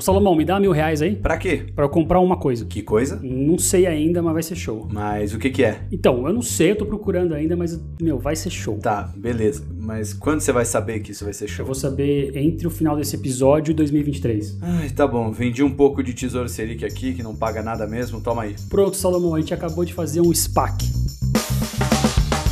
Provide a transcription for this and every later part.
Ô Salomão, me dá mil reais aí Pra quê? pra eu comprar uma coisa. Que coisa? Não sei ainda, mas vai ser show. Mas o que que é? Então, eu não sei, eu tô procurando ainda, mas, meu, vai ser show. Tá, beleza. Mas quando você vai saber que isso vai ser Eu show? vou saber entre o final desse episódio e 2023. Ai, tá bom. Vendi um pouco de tesouro selic aqui, que não paga nada mesmo. Toma aí. Pronto, Salomão, a gente acabou de fazer um SPAC.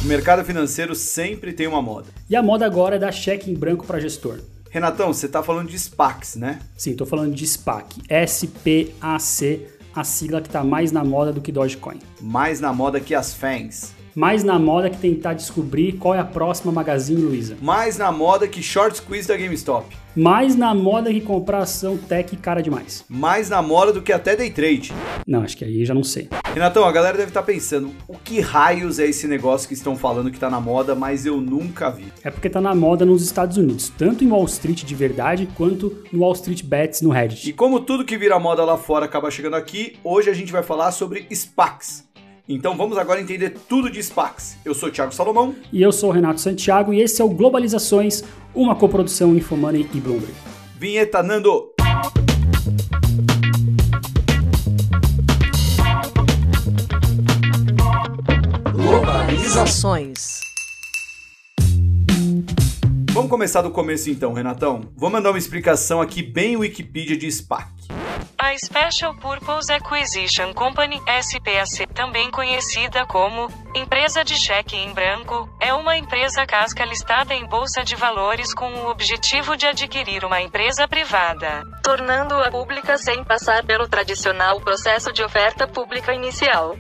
O mercado financeiro sempre tem uma moda. E a moda agora é dar cheque em branco para gestor. Renatão, você tá falando de SPACs, né? Sim, tô falando de SPAC. S-P-A-C, a sigla que tá mais na moda do que Dogecoin. Mais na moda que as FANGs. Mais na moda que tentar descobrir qual é a próxima Magazine Luiza. Mais na moda que short squeeze da GameStop. Mais na moda que comprar ação tech cara demais. Mais na moda do que até day trade. Não, acho que aí já não sei. Renatão, a galera deve estar pensando, o que raios é esse negócio que estão falando que tá na moda, mas eu nunca vi? É porque tá na moda nos Estados Unidos, tanto em Wall Street de verdade, quanto no Wall Street Bets no E Reddit. como tudo que vira moda lá fora acaba chegando aqui, hoje a gente vai falar sobre SPACs. Então vamos agora entender tudo de SPACs. Eu sou o Thiago Salomão. E eu sou o Renato Santiago e esse é o Globalizações, uma coprodução Infomoney e Bloomberg. Vinheta Nando! Globalizações. Vamos começar do começo então, Renatão. Vou mandar uma explicação aqui bem Wikipedia de SPAC. A Special Purpose Acquisition Company, SPAC, também conhecida como Empresa de Cheque em Branco, é uma empresa casca listada em bolsa de valores com o objetivo de adquirir uma empresa privada, tornando-a pública sem passar pelo tradicional processo de oferta pública inicial.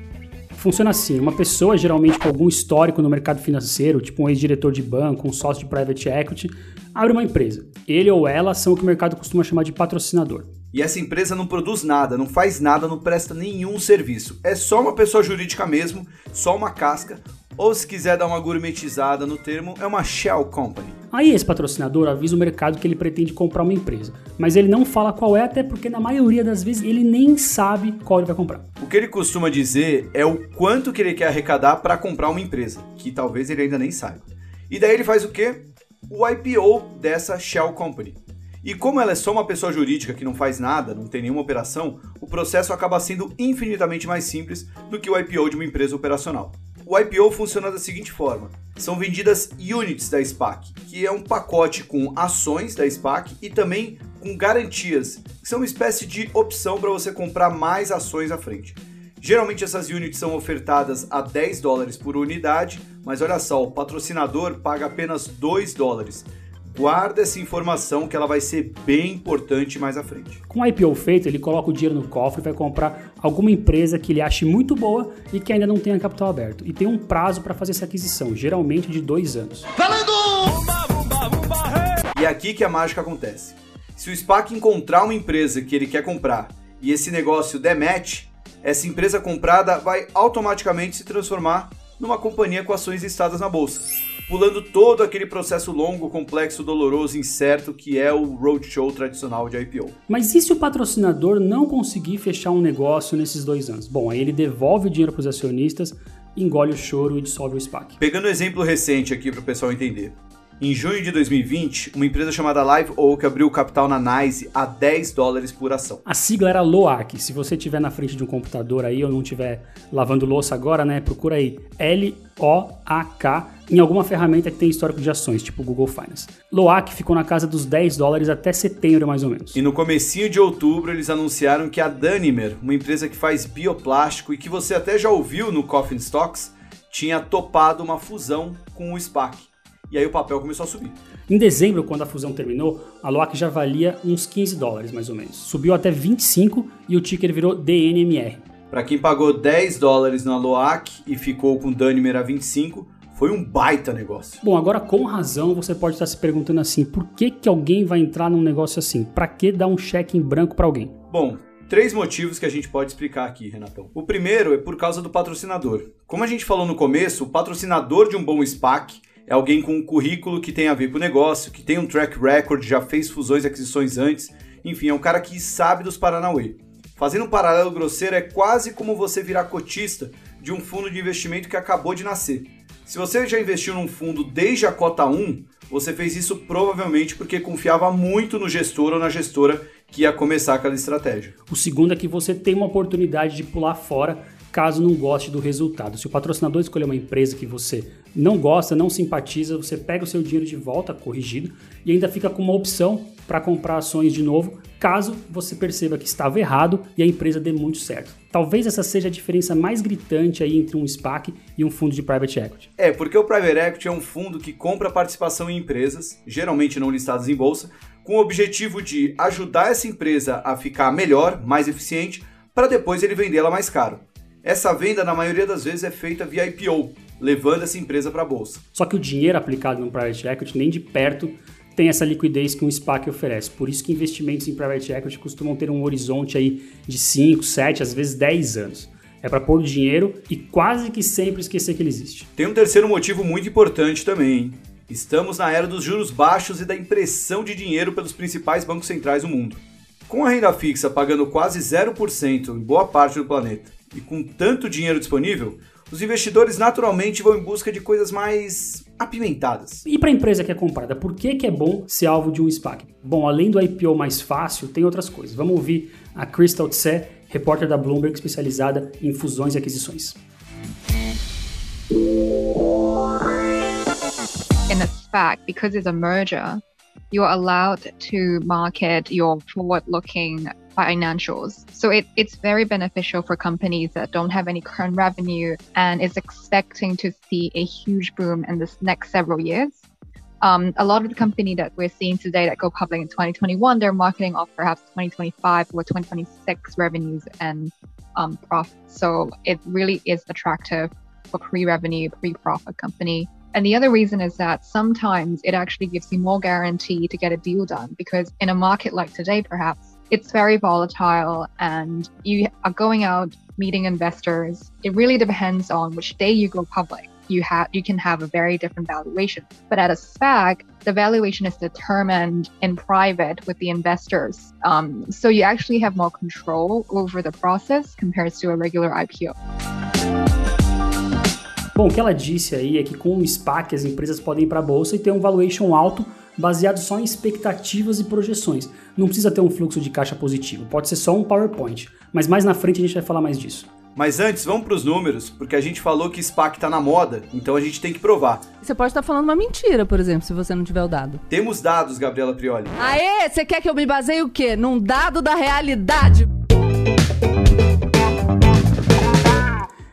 Funciona assim: uma pessoa, geralmente com algum histórico no mercado financeiro, tipo um ex-diretor de banco, um sócio de private equity, abre uma empresa. Ele ou ela são o que o mercado costuma chamar de patrocinador. E essa empresa não produz nada, não faz nada, não presta nenhum serviço. É só uma pessoa jurídica mesmo, só uma casca. Ou se quiser dar uma gourmetizada no termo, é uma shell company. Aí esse patrocinador avisa o mercado que ele pretende comprar uma empresa, mas ele não fala qual é, até porque na maioria das vezes ele nem sabe qual ele vai comprar. O que ele costuma dizer é o quanto que ele quer arrecadar para comprar uma empresa, que talvez ele ainda nem saiba. E daí ele faz o quê? O IPO dessa shell company. E como ela é só uma pessoa jurídica que não faz nada, não tem nenhuma operação, o processo acaba sendo infinitamente mais simples do que o IPO de uma empresa operacional. O IPO funciona da seguinte forma: são vendidas units da SPAC, que é um pacote com ações da SPAC e também com garantias, que são uma espécie de opção para você comprar mais ações à frente. Geralmente essas units são ofertadas a 10 dólares por unidade, mas olha só, o patrocinador paga apenas 2 dólares. Guarda essa informação que ela vai ser bem importante mais à frente. Com o IPO feito, ele coloca o dinheiro no cofre e vai comprar alguma empresa que ele ache muito boa e que ainda não tenha capital aberto. E tem um prazo para fazer essa aquisição, geralmente de dois anos. E é aqui que a mágica acontece. Se o SPAC encontrar uma empresa que ele quer comprar e esse negócio der match, essa empresa comprada vai automaticamente se transformar numa companhia com ações listadas na bolsa, pulando todo aquele processo longo, complexo, doloroso, incerto que é o roadshow tradicional de IPO. Mas e se o patrocinador não conseguir fechar um negócio nesses dois anos? Bom, aí ele devolve o dinheiro para os acionistas, engole o choro e dissolve o SPAC. Pegando um exemplo recente aqui para o pessoal entender. Em junho de 2020, uma empresa chamada Live Oak abriu o capital na NYSE a 10 dólares por ação. A sigla era LOAC. Se você estiver na frente de um computador aí ou não estiver lavando louça agora, né, procura aí L-O-A-K em alguma ferramenta que tem histórico de ações, tipo Google Finance. LOAC ficou na casa dos 10 dólares até setembro, mais ou menos. E no comecinho de outubro, eles anunciaram que a Danimer, uma empresa que faz bioplástico e que você até já ouviu no Coffin Stocks, tinha topado uma fusão com o SPAC. E aí o papel começou a subir. Em dezembro, quando a fusão terminou, a LOAC já valia uns 15 dólares, mais ou menos. Subiu até 25 e o ticker virou DNMR. Para quem pagou 10 dólares na LOAC e ficou com Danimer a 25, Foi um baita negócio. Bom, agora com razão você pode estar se perguntando assim: por que, que alguém vai entrar num negócio assim? Para que dar um cheque em branco para alguém? Bom, três motivos que a gente pode explicar aqui, Renatão. O primeiro é por causa do patrocinador. Como a gente falou no começo, o patrocinador de um bom SPAC é alguém com um currículo que tem a ver com o negócio, que tem um track record, já fez fusões e aquisições antes, enfim, é um cara que sabe dos Paranauê. Fazendo um paralelo grosseiro, é quase como você virar cotista de um fundo de investimento que acabou de nascer. Se você já investiu num fundo desde a cota 1, você fez isso provavelmente porque confiava muito no gestor ou na gestora que ia começar aquela estratégia. O segundo é que você tem uma oportunidade de pular fora caso não goste do resultado. Se o patrocinador escolher uma empresa que você não gosta, não simpatiza, você pega o seu dinheiro de volta, corrigido, e ainda fica com uma opção para comprar ações de novo, caso você perceba que estava errado e a empresa dê muito certo. Talvez essa seja a diferença mais gritante aí entre um SPAC e um fundo de private equity. É, porque o private equity é um fundo que compra participação em empresas, geralmente não listadas em bolsa, com o objetivo de ajudar essa empresa a ficar melhor, mais eficiente, para depois ele vendê-la mais caro. Essa venda, na maioria das vezes, é feita via IPO, levando essa empresa para a bolsa. Só que o dinheiro aplicado no private equity nem de perto tem essa liquidez que um SPAC oferece. Por isso que investimentos em private equity costumam ter um horizonte aí de 5, 7, às vezes 10 anos. É para pôr o dinheiro e quase que sempre esquecer que ele existe. Tem um terceiro motivo muito importante também. Hein? Estamos na era dos juros baixos e da impressão de dinheiro pelos principais bancos centrais do mundo. Com a renda fixa pagando quase 0% em boa parte do planeta e com tanto dinheiro disponível, os investidores naturalmente vão em busca de coisas mais apimentadas. E para a empresa que é comprada, por que, que é bom ser alvo de um SPAC? Bom, além do IPO mais fácil, tem outras coisas. Vamos ouvir a Crystal Tse, repórter da Bloomberg especializada em fusões e aquisições. In a SPAC, because it's a merger, you're allowed to market your forward-looking financials. So it, it's very beneficial for companies that don't have any current revenue and is expecting to see a huge boom in the next several years. Um, a lot of the company that we're seeing today that go public in 2021, they're marketing off perhaps 2025 or 2026 revenues and um, profits. So it really is attractive for pre-revenue, pre-profit company. And the other reason is that sometimes it actually gives you more guarantee to get a deal done because in a market like today, perhaps it's very volatile and you are going out meeting investors. It really depends on which day you go public. You have you can have a very different valuation. But at a SPAC, the valuation is determined in private with the investors. Um, so you actually have more control over the process compared to a regular IPO. Bom, o que ela disse aí é que com o SPAC as empresas podem ir para a bolsa e ter um valuation alto baseado só em expectativas e projeções. Não precisa ter um fluxo de caixa positivo, pode ser só um PowerPoint. Mas mais na frente a gente vai falar mais disso. Mas antes, vamos para os números, porque a gente falou que SPAC está na moda, então a gente tem que provar. Você pode estar falando uma mentira, por exemplo, se você não tiver o dado. Temos dados, Gabriela Prioli. Aê, você quer que eu me baseie o quê? Num dado da realidade.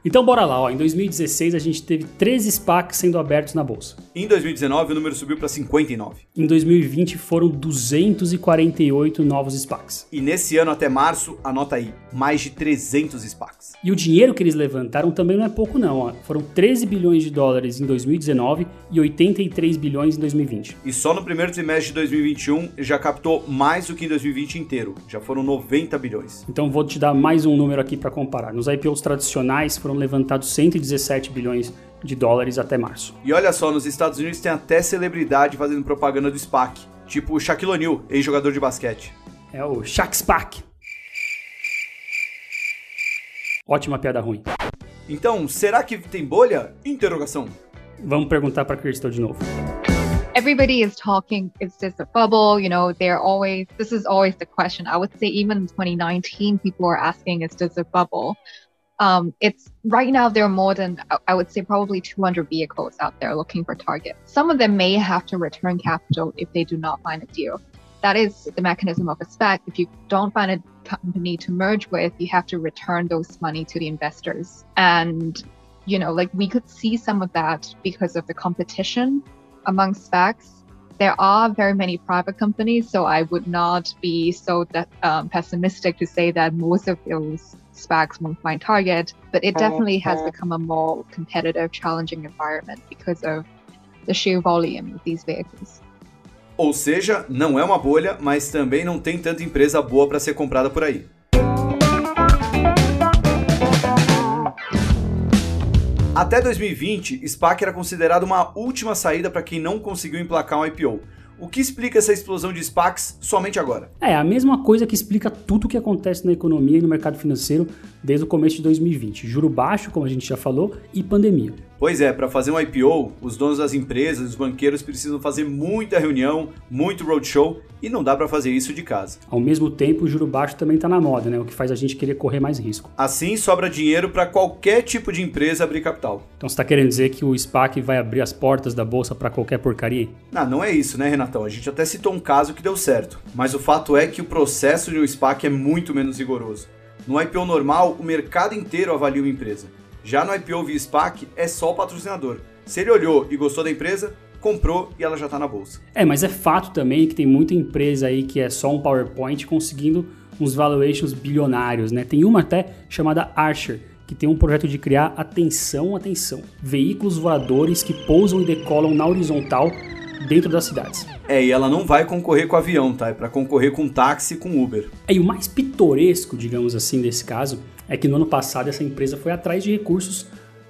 Então bora lá, ó. em 2016 a gente teve 13 SPACs sendo abertos na bolsa. Em 2019 o número subiu para 59. Em 2020 foram 248 novos SPACs. E nesse ano até março, anota aí, mais de 300 SPACs. E o dinheiro que eles levantaram também não é pouco não, ó. foram 13 bilhões de dólares em 2019 e 83 bilhões em 2020. E só no primeiro trimestre de 2021 já captou mais do que em 2020 inteiro, já foram 90 bilhões. Então vou te dar mais um número aqui para comparar. Nos IPOs tradicionais foram levantados 117 bilhões de dólares até março. E olha só, nos Estados Unidos tem até celebridade fazendo propaganda do SPAC, tipo o Shaquille O'Neal, ex-jogador de basquete. É o Shaq SPAC. Ótima piada ruim. Então, será que tem bolha? Interrogação. Vamos perguntar para Crystal de novo. everybody is talking is this a bubble you know they're always this is always the question i would say even in 2019 people are asking is this a bubble um, it's right now there are more than I would say probably 200 vehicles out there looking for targets. Some of them may have to return capital if they do not find a deal. That is the mechanism of a SPAC. If you don't find a company to merge with, you have to return those money to the investors. And you know, like we could see some of that because of the competition among SPACs. there are very many private companies, so I would not be so that, um, pessimistic to say that most of those SPACs won't find target. But it definitely has become a more competitive, challenging environment because of the sheer volume of these vehicles. Ou seja, não é uma bolha, mas também não tem tanta empresa boa para ser comprada por aí. Até 2020, SPAC era considerado uma última saída para quem não conseguiu emplacar um IPO. O que explica essa explosão de SPACs somente agora? É a mesma coisa que explica tudo o que acontece na economia e no mercado financeiro desde o começo de 2020. Juro baixo, como a gente já falou, e pandemia. Pois é, para fazer um IPO, os donos das empresas, os banqueiros precisam fazer muita reunião, muito roadshow e não dá para fazer isso de casa. Ao mesmo tempo, o juro baixo também está na moda, né? O que faz a gente querer correr mais risco. Assim, sobra dinheiro para qualquer tipo de empresa abrir capital. Então você está querendo dizer que o SPAC vai abrir as portas da bolsa para qualquer porcaria? Não, não é isso, né, Renatão? A gente até citou um caso que deu certo, mas o fato é que o processo de um SPAC é muito menos rigoroso. No IPO normal, o mercado inteiro avalia uma empresa. Já no IPO via SPAC, é só o patrocinador. Se ele olhou e gostou da empresa, comprou e ela já está na bolsa. É, mas é fato também que tem muita empresa aí que é só um PowerPoint conseguindo uns valuations bilionários, né? Tem uma até chamada Archer, que tem um projeto de criar, atenção, atenção, veículos voadores que pousam e decolam na horizontal dentro das cidades. É, e ela não vai concorrer com avião, tá? É para concorrer com táxi e com Uber. É, e o mais pitoresco, digamos assim, desse caso, é que no ano passado essa empresa foi atrás de recursos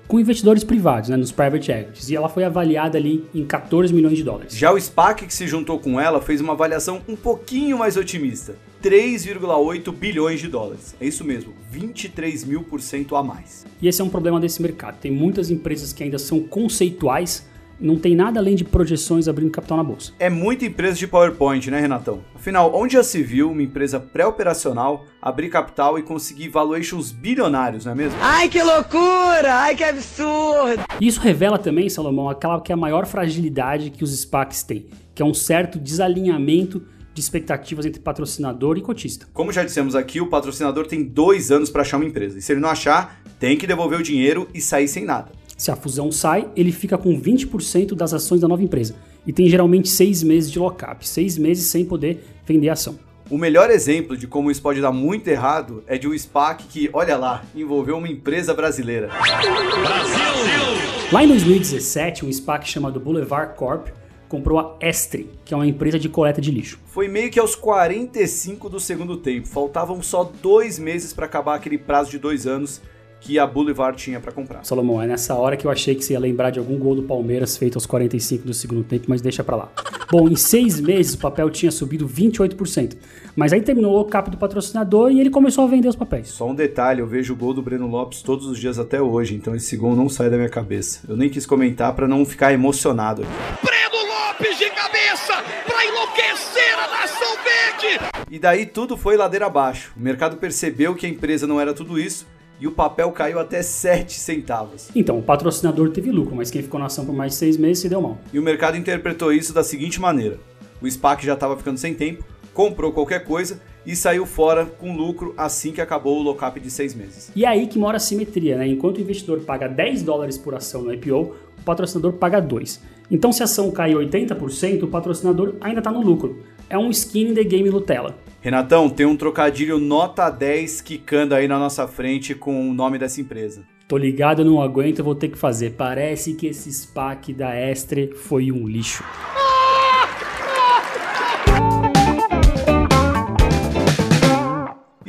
com investidores privados, né, nos private equities, e ela foi avaliada ali em 14 milhões de dólares. Já o SPAC que se juntou com ela fez uma avaliação um pouquinho mais otimista, 3,8 bilhões de dólares. É isso mesmo, 23 mil por cento a mais. E esse é um problema desse mercado. Tem muitas empresas que ainda são conceituais não tem nada além de projeções abrindo capital na bolsa. É muita empresa de PowerPoint, né, Renatão? Afinal, onde já se viu uma empresa pré-operacional abrir capital e conseguir valuations bilionários, não é mesmo? Ai, que loucura! Ai, que absurdo! Isso revela também, Salomão, aquela que é a maior fragilidade que os SPACs têm, que é um certo desalinhamento de expectativas entre patrocinador e cotista. Como já dissemos aqui, o patrocinador tem dois anos para achar uma empresa. E se ele não achar, tem que devolver o dinheiro e sair sem nada. Se a fusão sai, ele fica com 20% das ações da nova empresa e tem geralmente seis meses de lockup, seis meses sem poder vender a ação. O melhor exemplo de como isso pode dar muito errado é de um SPAC que, olha lá, envolveu uma empresa brasileira. Brasil! Lá em 2017, um SPAC chamado Boulevard Corp comprou a Estre, que é uma empresa de coleta de lixo. Foi meio que aos 45 do segundo tempo, faltavam só dois meses para acabar aquele prazo de dois anos que a Boulevard tinha para comprar. Salomão, é nessa hora que eu achei que você ia lembrar de algum gol do Palmeiras feito aos 45 do segundo tempo, mas deixa para lá. Bom, em seis meses o papel tinha subido 28%, mas aí terminou o cap do patrocinador e ele começou a vender os papéis. Só um detalhe, eu vejo o gol do Breno Lopes todos os dias até hoje, então esse gol não sai da minha cabeça. Eu nem quis comentar para não ficar emocionado aqui. Breno Lopes de cabeça para enlouquecer a nação verde! E daí tudo foi ladeira abaixo. O mercado percebeu que a empresa não era tudo isso e o papel caiu até 7 centavos. Então, o patrocinador teve lucro, mas quem ficou na ação por mais de 6 meses se deu mal. E o mercado interpretou isso da seguinte maneira: o SPAC já estava ficando sem tempo, comprou qualquer coisa e saiu fora com lucro assim que acabou o lockup de 6 meses. E é aí que mora a simetria, né? Enquanto o investidor paga 10 dólares por ação no IPO, o patrocinador paga 2. Então, se a ação cai 80%, o patrocinador ainda está no lucro. É um skin in the game Nutella. Renatão, tem um trocadilho nota 10 quicando aí na nossa frente com o nome dessa empresa. Tô ligado, não aguento, vou ter que fazer. Parece que esse SPAC da Estre foi um lixo. E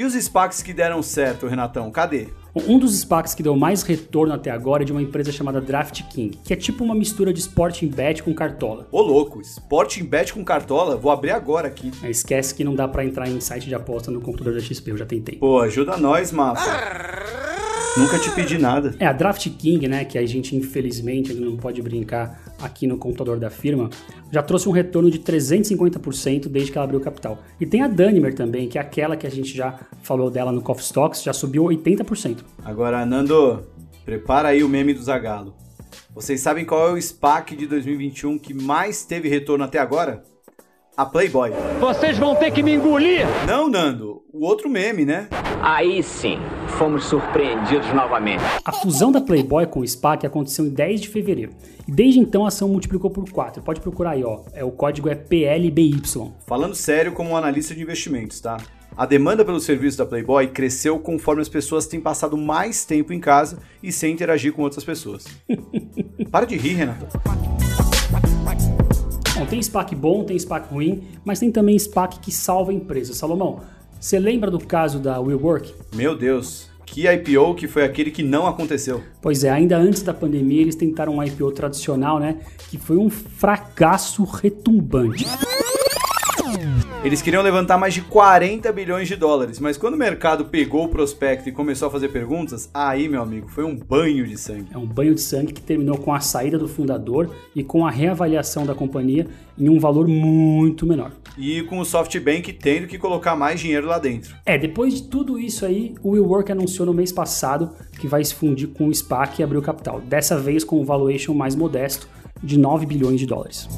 os SPACs que deram certo, Renatão, cadê? Um dos SPACs que deu mais retorno até agora é de uma empresa chamada Draft King, que é tipo uma mistura de Sporting Bet com Cartola. Ô louco, Sporting Bet com Cartola? Vou abrir agora aqui. É, esquece que não dá para entrar em site de aposta no computador da XP, eu já tentei. Pô, ajuda nós, mapa. Nunca te pedi nada. É, a Draft King, né, que a gente infelizmente não pode brincar aqui no computador da firma, já trouxe um retorno de 350% desde que ela abriu capital. E tem a Danimer também, que é aquela que a gente já falou dela no Coffee Stocks, já subiu 80%. Agora, Nando, prepara aí o meme do Zagalo. Vocês sabem qual é o SPAC de 2021 que mais teve retorno até agora? A Playboy. Vocês vão ter que me engolir! Não, Nando, o outro meme, né? Aí sim, fomos surpreendidos novamente. A fusão da Playboy com o SPAC aconteceu em 10 de fevereiro. E desde então a ação multiplicou por 4. Pode procurar aí, ó. É, o código é PLBY. Falando sério como um analista de investimentos, tá? A demanda pelo serviço da Playboy cresceu conforme as pessoas têm passado mais tempo em casa e sem interagir com outras pessoas. Para de rir, Renato. Bom, tem SPAC bom, tem SPAC ruim, mas tem também SPAC que salva a empresa. Salomão, você lembra do caso da WeWork? Meu Deus, que IPO que foi aquele que não aconteceu. Pois é, ainda antes da pandemia eles tentaram um IPO tradicional, né? Que foi um fracasso retumbante. Eles queriam levantar mais de 40 bilhões de dólares, mas quando o mercado pegou o prospecto e começou a fazer perguntas, aí, meu amigo, foi um banho de sangue. É um banho de sangue que terminou com a saída do fundador e com a reavaliação da companhia em um valor muito menor. E com o SoftBank tendo que colocar mais dinheiro lá dentro. É, depois de tudo isso aí, o WeWork anunciou no mês passado que vai se fundir com o SPAC e abrir o capital, dessa vez com um valuation mais modesto de 9 bilhões de dólares.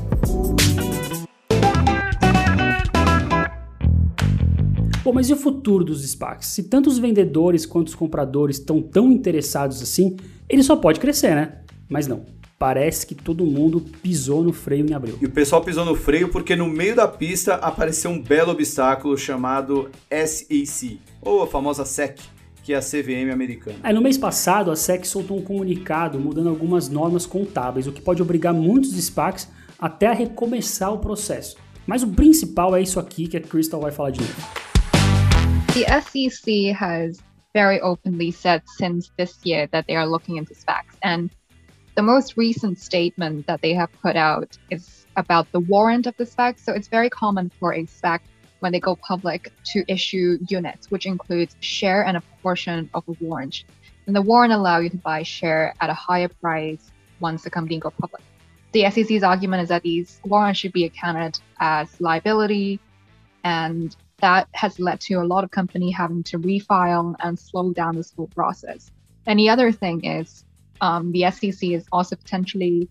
Bom, mas e o futuro dos SPACs? Se tanto os vendedores quanto os compradores estão tão interessados assim, ele só pode crescer, né? Mas não. Parece que todo mundo pisou no freio em abril. E o pessoal pisou no freio porque no meio da pista apareceu um belo obstáculo chamado SEC, ou a famosa SEC, que é a CVM americana. Aí, no mês passado, a SEC soltou um comunicado mudando algumas normas contábeis, o que pode obrigar muitos SPACs até a recomeçar o processo. Mas o principal é isso aqui que a Crystal vai falar de novo. The SEC has very openly said since this year that they are looking into SPACs. And the most recent statement that they have put out is about the warrant of the SPAC. So it's very common for a SPAC when they go public to issue units, which includes share and a portion of a warrant. And the warrant allow you to buy share at a higher price once the company go public. The SEC's argument is that these warrants should be accounted as liability and that has led to a lot of company having to refile and slow down this whole process. And the other thing is um, the SEC is also potentially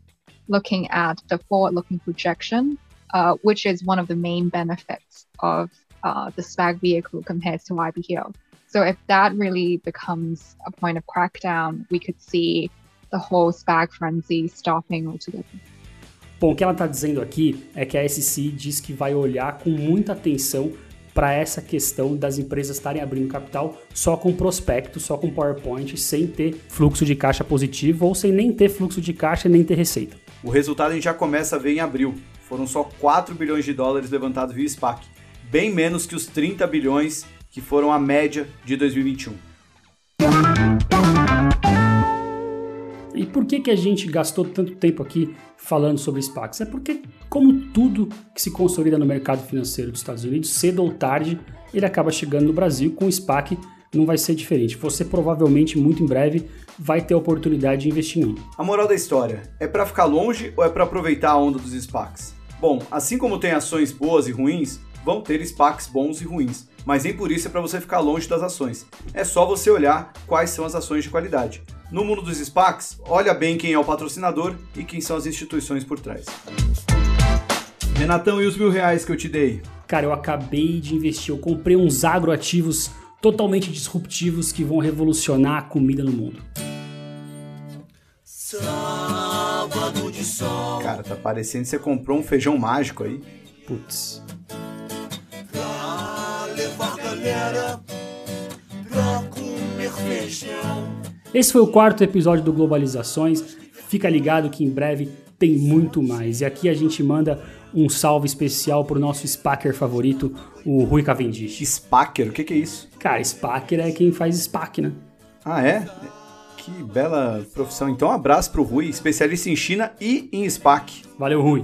looking at the forward-looking projection, uh, which is one of the main benefits of uh, the SPAC vehicle compared to IPO. So if that really becomes a point of crackdown, we could see the whole SPAC frenzy stopping altogether. Bom, o que ela está dizendo aqui é que a SEC diz que vai olhar com muita atenção para essa questão das empresas estarem abrindo capital só com prospecto, só com PowerPoint, sem ter fluxo de caixa positivo ou sem nem ter fluxo de caixa nem ter receita. O resultado a gente já começa a ver em abril. Foram só 4 bilhões de dólares levantados via SPAC, bem menos que os 30 bilhões que foram a média de 2021. Por que, que a gente gastou tanto tempo aqui falando sobre SPACs? É porque, como tudo que se consolida no mercado financeiro dos Estados Unidos, cedo ou tarde ele acaba chegando no Brasil. Com o SPAC não vai ser diferente. Você provavelmente, muito em breve, vai ter a oportunidade de investir em. A moral da história é para ficar longe ou é para aproveitar a onda dos SPACs? Bom, assim como tem ações boas e ruins, vão ter SPACs bons e ruins. Mas nem por isso é para você ficar longe das ações. É só você olhar quais são as ações de qualidade. No mundo dos SPACs, olha bem quem é o patrocinador e quem são as instituições por trás. Renatão, e os mil reais que eu te dei? Cara, eu acabei de investir, eu comprei uns agroativos totalmente disruptivos que vão revolucionar a comida no mundo. Sábado de sol. Cara, tá parecendo que você comprou um feijão mágico aí. Putz. Pra levar galera pra comer feijão. Esse foi o quarto episódio do Globalizações. Fica ligado que em breve tem muito mais. E aqui a gente manda um salve especial pro nosso Spacker favorito, o Rui Cavendish. Spacker? O que, que é isso? Cara, Spacker é quem faz SPAC, né? Ah, é? Que bela profissão. Então, um abraço pro Rui, especialista em China e em SPAC. Valeu, Rui.